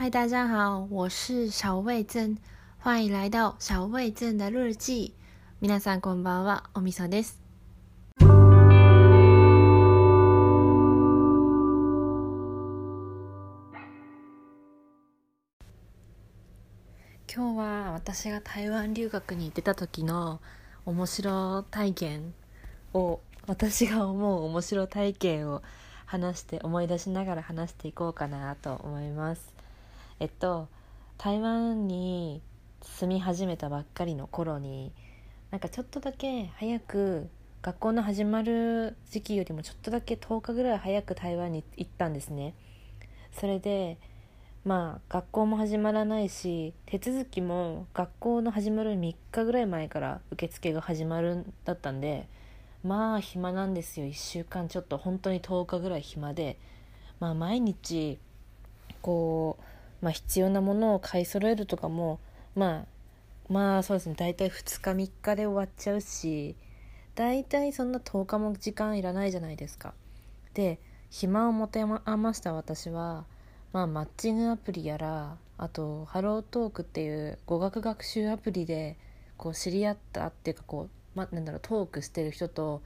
嗨，大家好，我是小味珍，欢迎来到小味珍的日记。皆さんこんばんは、おみそです。今日は私が台湾留学に行ってた時の面白体験を私が思う面白体験を話して思い出しながら話していこうかなと思いますえっと台湾に住み始めたばっかりの頃になんかちょっとだけ早く学校の始まる時期よりもちょっとだけ10日ぐらい早く台湾に行ったんですね。それでまあ学校も始まらないし手続きも学校の始まる3日ぐらい前から受付が始まるんだったんでまあ暇なんですよ。1週間ちょっと。本当に10日ぐらい暇で。まあ毎日こう、まあ、必要なものを買い揃えるとかもまあまあそうですね大体2日3日で終わっちゃうし大体そんな10日も時間いらないじゃないですか。で暇を持て余した私は、まあ、マッチングアプリやらあとハロートークっていう語学学習アプリでこう知り合ったっていうかこうま、なんだろうトークしてる人と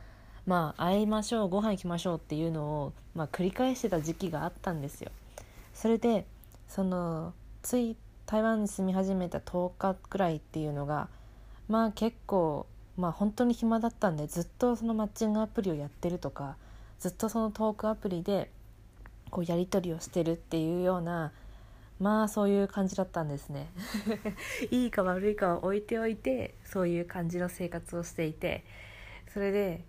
まあ会いましょうご飯行きましょうっていうのを、まあ、繰り返してた時期があったんですよ。それでそのつい台湾に住み始めた10日くらいっていうのがまあ結構まあ本当に暇だったんでずっとそのマッチングアプリをやってるとかずっとそのトークアプリでこうやり取りをしてるっていうようなまあそういう感じだったんですね。いいか悪いかは置いておいてそういう感じの生活をしていてそれで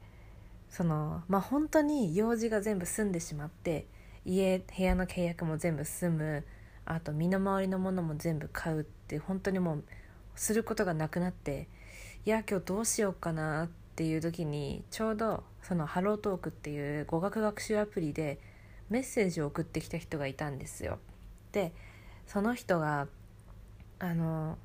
そのまあ本当に用事が全部済んでしまって家部屋の契約も全部済むあと身の回りのものも全部買うって本当にもうすることがなくなっていや今日どうしようかなっていう時にちょうどそのハロートークっていう語学学習アプリでメッセージを送ってきた人がいたんですよ。でその人があの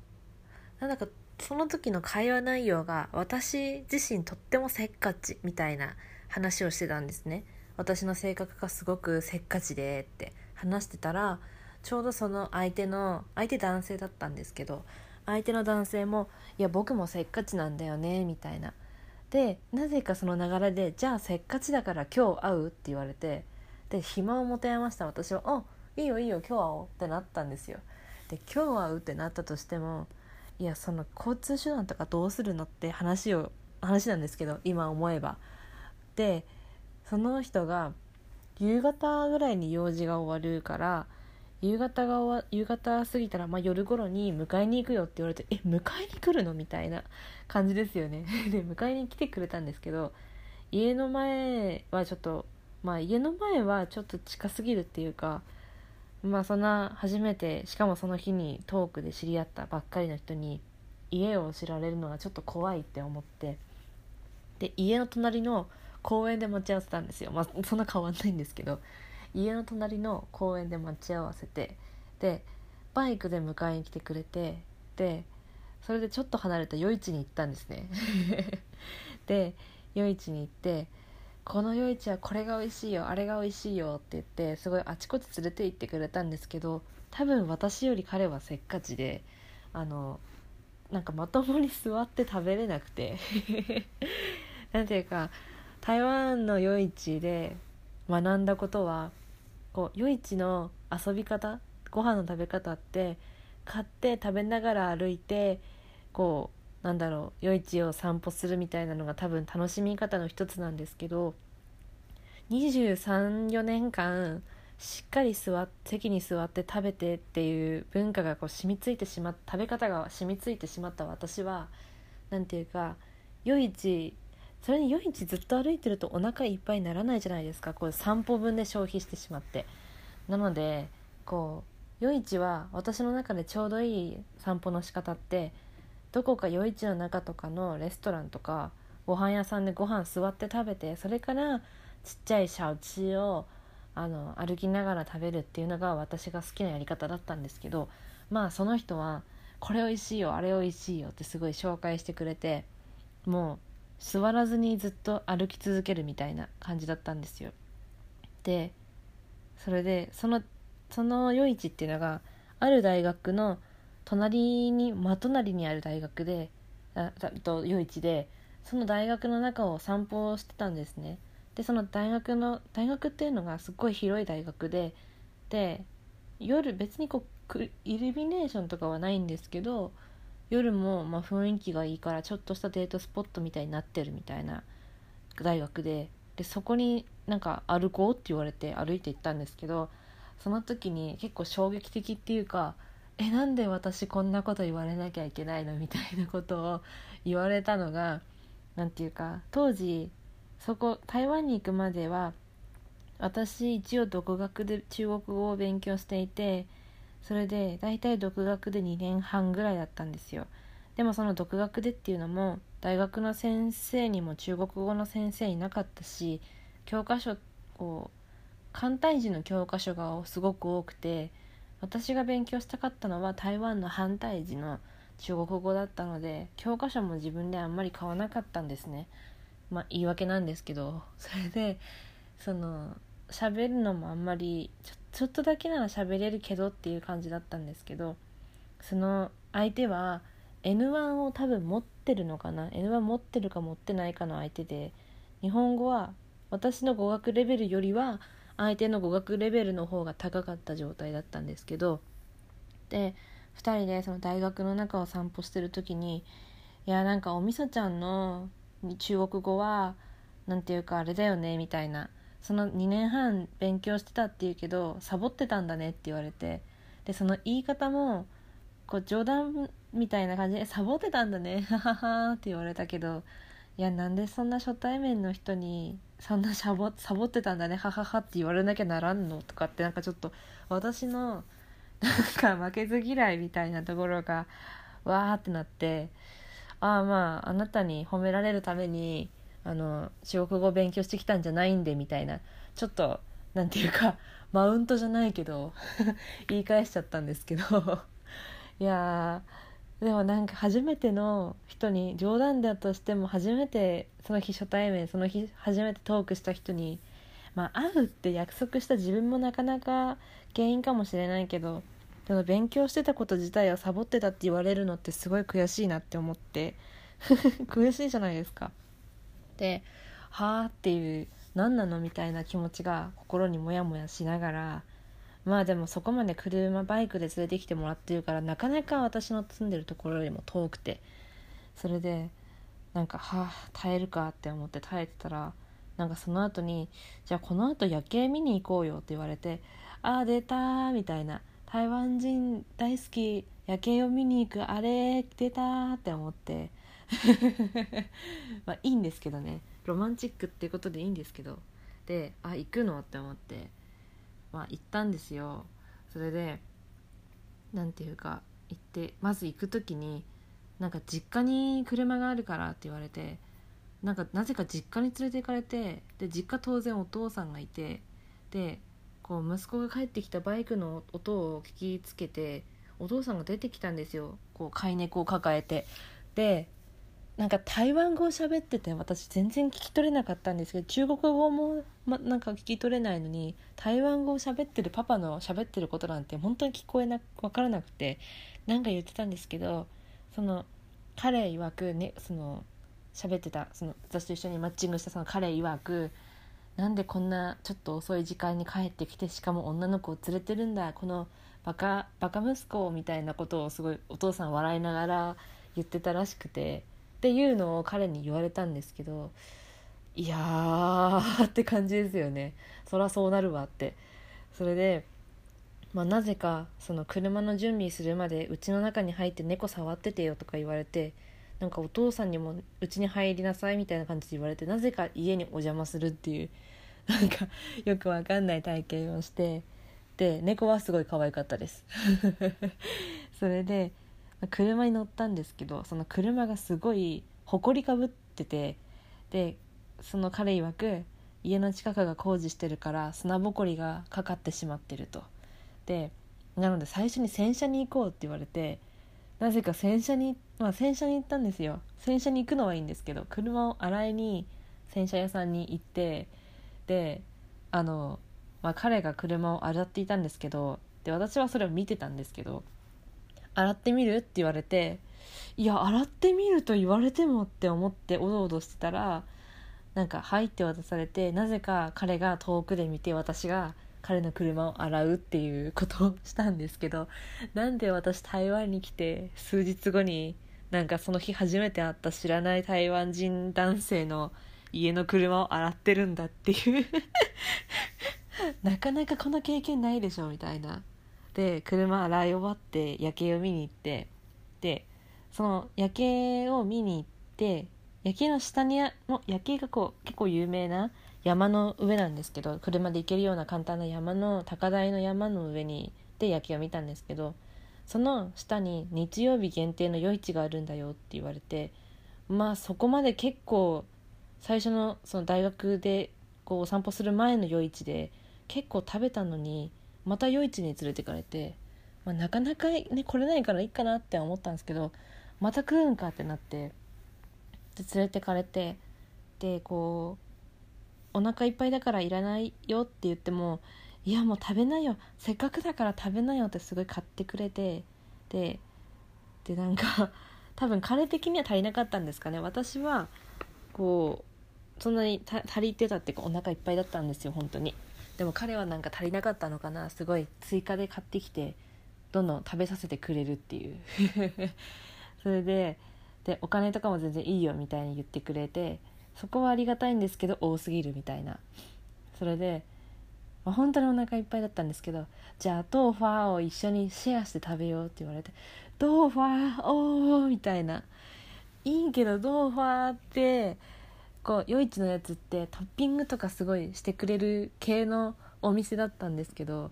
なんだかその時の会話内容が私自身とってもせっかちみたいな話をしてたんですね私の性格がすごくせっかちでって話してたらちょうどその相手の相手男性だったんですけど相手の男性も「いや僕もせっかちなんだよね」みたいな。でなぜかその流れで「じゃあせっかちだから今日会う?」って言われてで暇を持て余した。私は「あいいよいいよ今日会おうってなったんですよ。で今日会うってなったとしてもいやその交通手段とかどうするのって話を話なんですけど今思えば。でその人が夕方ぐらいに用事が終わるから夕方が終わ夕方過ぎたら、まあ、夜頃に迎えに行くよって言われてえ迎えに来るの？みたいな感じですよね。で迎えに来てくれたんですけど家の前はちょっとまあ家の前はちょっと近すぎるっていうかまあそんな初めてしかもその日にトークで知り合ったばっかりの人に家を知られるのはちょっと怖いって思ってで家の隣の公園で待ち合わせたんですよ。まあそんな変わんないんですけど。家の隣の公園で待ち合わせてでバイクで迎えに来てくれてでそれでちょっと離れた夜市に行ったんですね。で夜市に行ってこの夜市はこれが美味しいよあれが美味しいよって言ってすごいあちこち連れて行ってくれたんですけど多分私より彼はせっかちであのなんかまともに座って食べれなくて なんていうか台湾の夜市で学んだことはこう夜市の遊び方ご飯の食べ方って買って食べながら歩いてこうなんだろう夜市を散歩するみたいなのが多分楽しみ方の一つなんですけど234年間しっかり座席に座って食べてっていう文化がこう染みついてしまっ食べ方が染みついてしまった私は何て言うか夜市それに夜市ずっと歩いてるとお腹いっぱいにならないじゃないですか。こう散歩分で消費してしまって。なのでこう夜市は私の中でちょうどいい散歩の仕方ってどこか夜市の中とかのレストランとかご飯屋さんでご飯座って食べてそれからちっちゃいシャウチをあの歩きながら食べるっていうのが私が好きなやり方だったんですけどまあその人はこれおいしいよあれおいしいよってすごい紹介してくれてもう座らずにずっと歩き続けるみたいな感じだったんですよ。でそれでそのその夜市っていうのがある大学の隣に真隣にある大学であと夜市でその大学の中を散歩をしてたんですねでその大学の大学っていうのがすっごい広い大学でで夜別にこうイルミネーションとかはないんですけど夜もま雰囲気がいいからちょっとしたデートスポットみたいになってるみたいな大学ででそこになんか歩こうって言われて歩いて行ったんですけどその時に結構衝撃的っていうかえなんで私こんなこと言われなきゃいけないのみたいなことを言われたのが何て言うか当時そこ台湾に行くまでは私一応独学で中国語を勉強していてそれで大体独学で2年半ぐらいだったんですよ。でもその独学でっていうのも大学の先生にも中国語の先生いなかったし教科書こう簡体字の教科書がすごく多くて私が勉強したかったのは台湾の反対字の中国語だったので教科書も自分であんまり買わなかったんですね。まあ言い訳なんですけど。それでその喋るのもあんまりちょっとだけなら喋れるけどっていう感じだったんですけどその相手は N1 を多分持ってるのかな？N1 持ってるか持ってないかの相手で日本語は私の語学レベルよりは相手の語学レベルの方が高かった状態だったんですけどで2人でその大学の中を散歩してる時にいやなんかおみそちゃんの中国語は何て言うかあれだよねみたいなその2年半勉強してたっていうけどサボってたんだねって言われてでその言い方もこう冗談みたいな感じで「サボってたんだね ははは」って言われたけどいやなんでそんな初対面の人にそんなサボサボってたんだねはははって言われなきゃならんの？とかってなんかちょっと私のなんか負けず嫌いみたいなところがわーってなってああまああなたに褒められるためにあの中国語を勉強してきたんじゃないんでみたいなちょっと何て言うか マウントじゃないけど 言い返しちゃったんですけど いやでもなんか初めての人に冗談だとしても初めてその日初対面その日初めてトークした人にまあ会うって約束した自分もなかなか原因かもしれないけどその勉強してたこと自体をサボってたって言われるのってすごい悔しいなって思って悔しいじゃないですか。ではあっていう何なの？みたいな気持ちが心にモヤモヤしながらまあでもそこまで車バイクで連れてきてもらってるからなかなか私の住んでるところよりも遠くてそれでなんかはあ耐えるかって思って耐えてたらなんかその後に「じゃあこの後夜景見に行こうよ」って言われて「ああ出た」みたいな「台湾人大好き夜景を見に行くあれ出た」って思って まあいいんですけどね。ロマンチックっていうことでいいんですけど。であ行くのって思って。まあ行ったんですよ。それで何ていうか行ってまず行く時になんか実家に車があるからって言われてなんかなぜか実家に連れて行かれてで実家当然お父さんがいてでこう息子が帰ってきたバイクの音を聞きつけてお父さんが出てきたんですよ。こう飼い猫を抱えて。でなんか台湾語を喋ってて私全然聞き取れなかったんですけど中国語も、ま、なんか聞き取れないのに台湾語を喋ってるパパの喋ってることなんて本当に聞こえな分からなくて何か言ってたんですけどその彼曰くねその喋ってたその私と一緒にマッチングしたその彼曰くなんでこんなちょっと遅い時間に帰ってきてしかも女の子を連れてるんだこのバカバカ息子みたいなことをすごいお父さん笑いながら言ってたらしくてっていうのを彼に言われたんですけどいやーって感じですよね。そらそうなるわって。それで、まあ、なぜかその車の準備するまでうちの中に入って猫触っててよとか言われてなんかお父さんにもうちに入りなさいみたいな感じで言われてなぜか家にお邪魔するっていうなんかよくわかんない体験をしてで猫はすごい可愛かったです。それで車に乗ったんですけどその車がすごい埃かぶっててでその彼曰く家の近くが工事してるから砂ぼこりがかかってしまってると。でなので最初に洗車に行こうって言われてなぜか洗車にまあ洗車に行ったんですよ。洗車に行くのはいいんですけど車を洗いに洗車屋さんに行ってであの、まあ、彼が車を洗っていたんですけどで私はそれを見てたんですけど「洗ってみる?」って言われていや洗ってみると言われてもって思っておどおどしてたらなんか「はい」って渡されてなぜか彼が遠くで見て私が彼の車を洗うっていうことをしたんですけどなんで私台湾に来て数日後になんかその日初めて会った知らない台湾人男性の家の車を洗ってるんだっていう なかなかこの経験ないでしょみたいなで車洗い終わって夜景を見に行ってでその夜景を見に行って夜景の下にの夜景がこう結構有名な山の上なんですけど車で行けるような簡単な山の高台の山の上にで夜景を見たんですけどその下に日曜日限定の夜市があるんだよって言われてまあそこまで結構最初のその大学でこうお散歩する前の夜市で結構食べたのにまた夜市に連れてかれて、まあ、なかなかね来れないからいいかなって思ったんですけどまた来るんかってなってで連れてかれてでこうお腹いっぱいだからいらないよって言ってもいやもう食べないよせっかくだから食べないよってすごい買ってくれてででなんか多分彼的には足りなかったんですかね。私はこうそんなに足りてたっていうかお腹いっぱいだったんですよ本当に。でも彼はなんか足りなかったのかな。すごい追加で買ってきてどんどん食べさせてくれるっていう。それででお金とかも全然いいよみたいに言ってくれてそこはありがたいんですけど多すぎるみたいな。それで、まあ、本当にお腹いっぱいだったんですけどじゃあ豆腐を一緒にシェアして食べようって言われて豆腐おーみたいな。いいけど豆腐ってこう夜市のやつってトッピングとかすごいしてくれる系のお店だったんですけど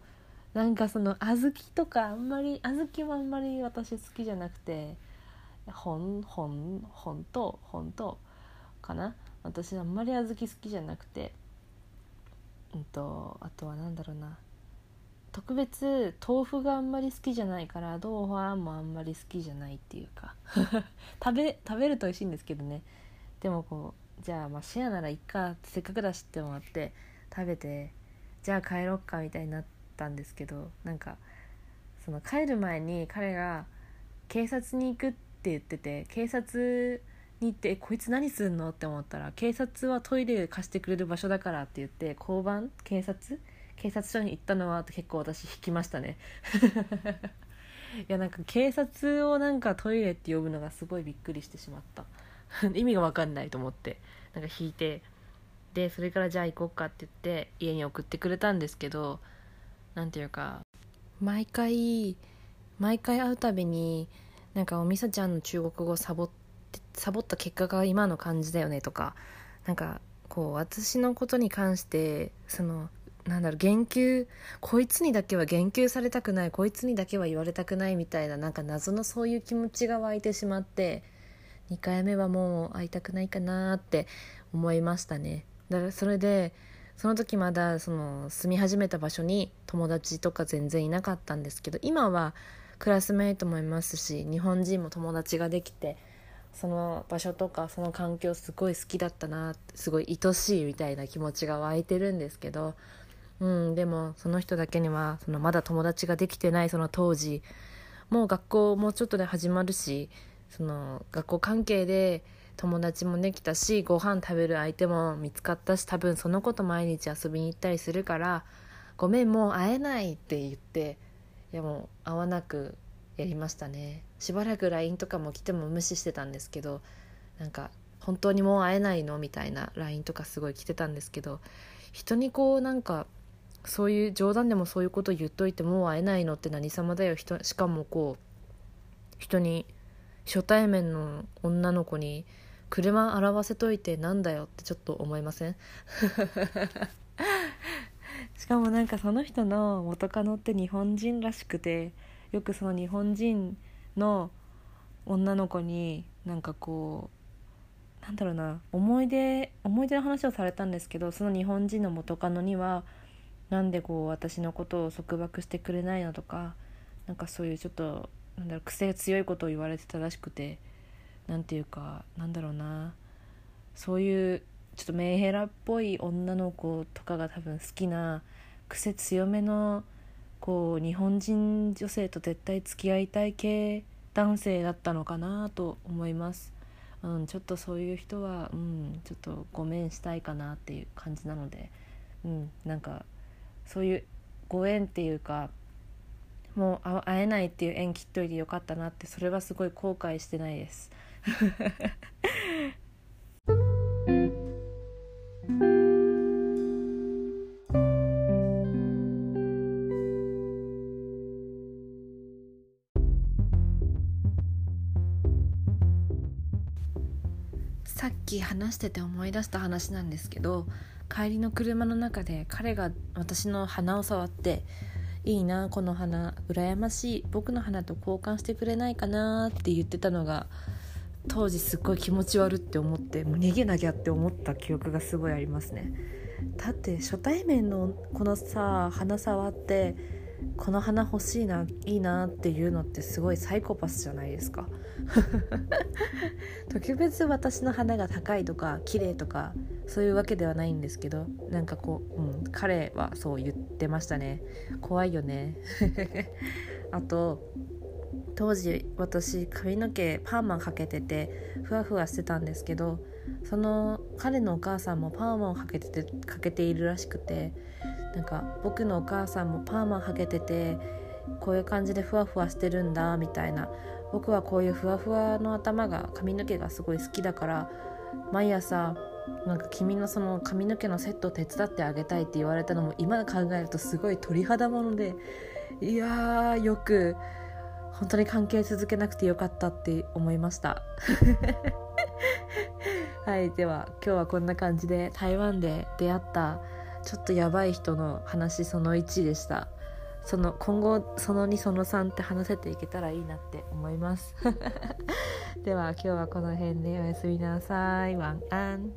なんかその小豆とかあんまり小豆はあんまり私好きじゃなくて本本本当本当かな？私あんまり小豆好きじゃなくてうんとあとは何だろうな。特別豆腐があんまり好きじゃないから豆腐はもあんまり好きじゃないっていうか。食べ食べると美味しいんですけどね。でもこうじゃあまあシェアならいっかせっかくだしって思って食べてじゃあ帰ろっかみたいになったんですけどなんかその帰る前に彼が警察に行くって言ってて警察に行って「こいつ何すんの?」って思ったら警察はトイレ貸してくれる場所だからって言って交番？警察？警察署に行ったのは結構私引きましたね。いやなんか警察をなんかトイレって呼ぶのがすごいびっくりしてしまった。意味が分かんないと思ってなんか引いてでそれからじゃあ行こうかって言って家に送ってくれたんですけど何ていうか毎回毎回会うたびになんかおみさちゃんの中国語サボってサボった結果が今の感じだよねとかなんかこう私のことに関してそのなんだろう言及こいつにだけは言及されたくないこいつにだけは言われたくないみたいななんか謎のそういう気持ちが湧いてしまって2回目はもう会いたくないかなって思いましたね。だからそれでその時まだその住み始めた場所に友達とか全然いなかったんですけど今はクラスメイトもいますし日本人も友達ができてその場所とかその環境すごい好きだったなすごい愛しいみたいな気持ちが湧いてるんですけどうん、でもその人だけにはそのまだ友達ができてないその当時もう学校もうちょっとで始まるしその学校関係で友達もできたしご飯食べる相手も見つかったし多分その子と毎日遊びに行ったりするから「ごめんもう会えない」って言っていやもう会わなくやりましたね。しばらく LINE とかも来ても無視してたんですけどなんか本当にもう会えないのみたいな LINE とかすごい来てたんですけど人にこうなんかそういう冗談でもそういうこと言っといてもう会えないのって何様だよ。しかもこう人に初対面の女の子に車洗わせといてなんだよってちょっと思いません？しかもなんかその人の元カノって日本人らしくてよくその日本人の女の子になんかこうなんだろうな思い出思い出の話をされたんですけどその日本人の元カノにはなんでこう私のことを束縛してくれないのとかなんかそういうちょっとなんだろう癖強いことを言われてたらしくてなんていうかなんだろうな。そういうちょっとメンヘラっぽい女の子とかが多分好きな癖強めのこう日本人女性と絶対付き合いたい系男性だったのかなと思います、うん、ちょっとそういう人は、うん、ちょっとごめんしたいかなっていう感じなので、うん、なんかそういうご縁っていうかもう会えないっていう縁切っといてよかったなってそれはすごい後悔してないです。さっき話してて思い出した話なんですけど帰りの車の中で彼が私の鼻を触って「いいなこの花羨ましい。僕の花と交換してくれないかな」って言ってたのが当時すっごい気持ち悪って思ってもう逃げなきゃって思った記憶がすごいありますね。だって初対面のこのさ花触ってこの花欲しいないいなっていうのってすごいサイコパスじゃないですか。特別私の花が高いとか綺麗とかそういうわけではないんですけどなんかこう、うん、彼はそう言ってましたね。怖いよね。あと当時私髪の毛パーマかけててふわふわしてたんですけどその彼のお母さんもパーマをかけててかけているらしくてなんか僕のお母さんもパーマかけててこういう感じでふわふわしてるんだみたいな。僕はこういうふわふわの頭が髪の毛がすごい好きだから毎朝なんか君のその髪の毛のセットを手伝ってあげたいって言われたのも今考えるとすごい鳥肌ものでいやーよく本当に関係続けなくてよかったって思いました。はいでは今日はこんな感じで台湾で出会ったちょっとやばい人の話その1でした。その今後その2その3って話せていけたらいいなって思います。では今日はこの辺でおやすみなさい。ワンアン。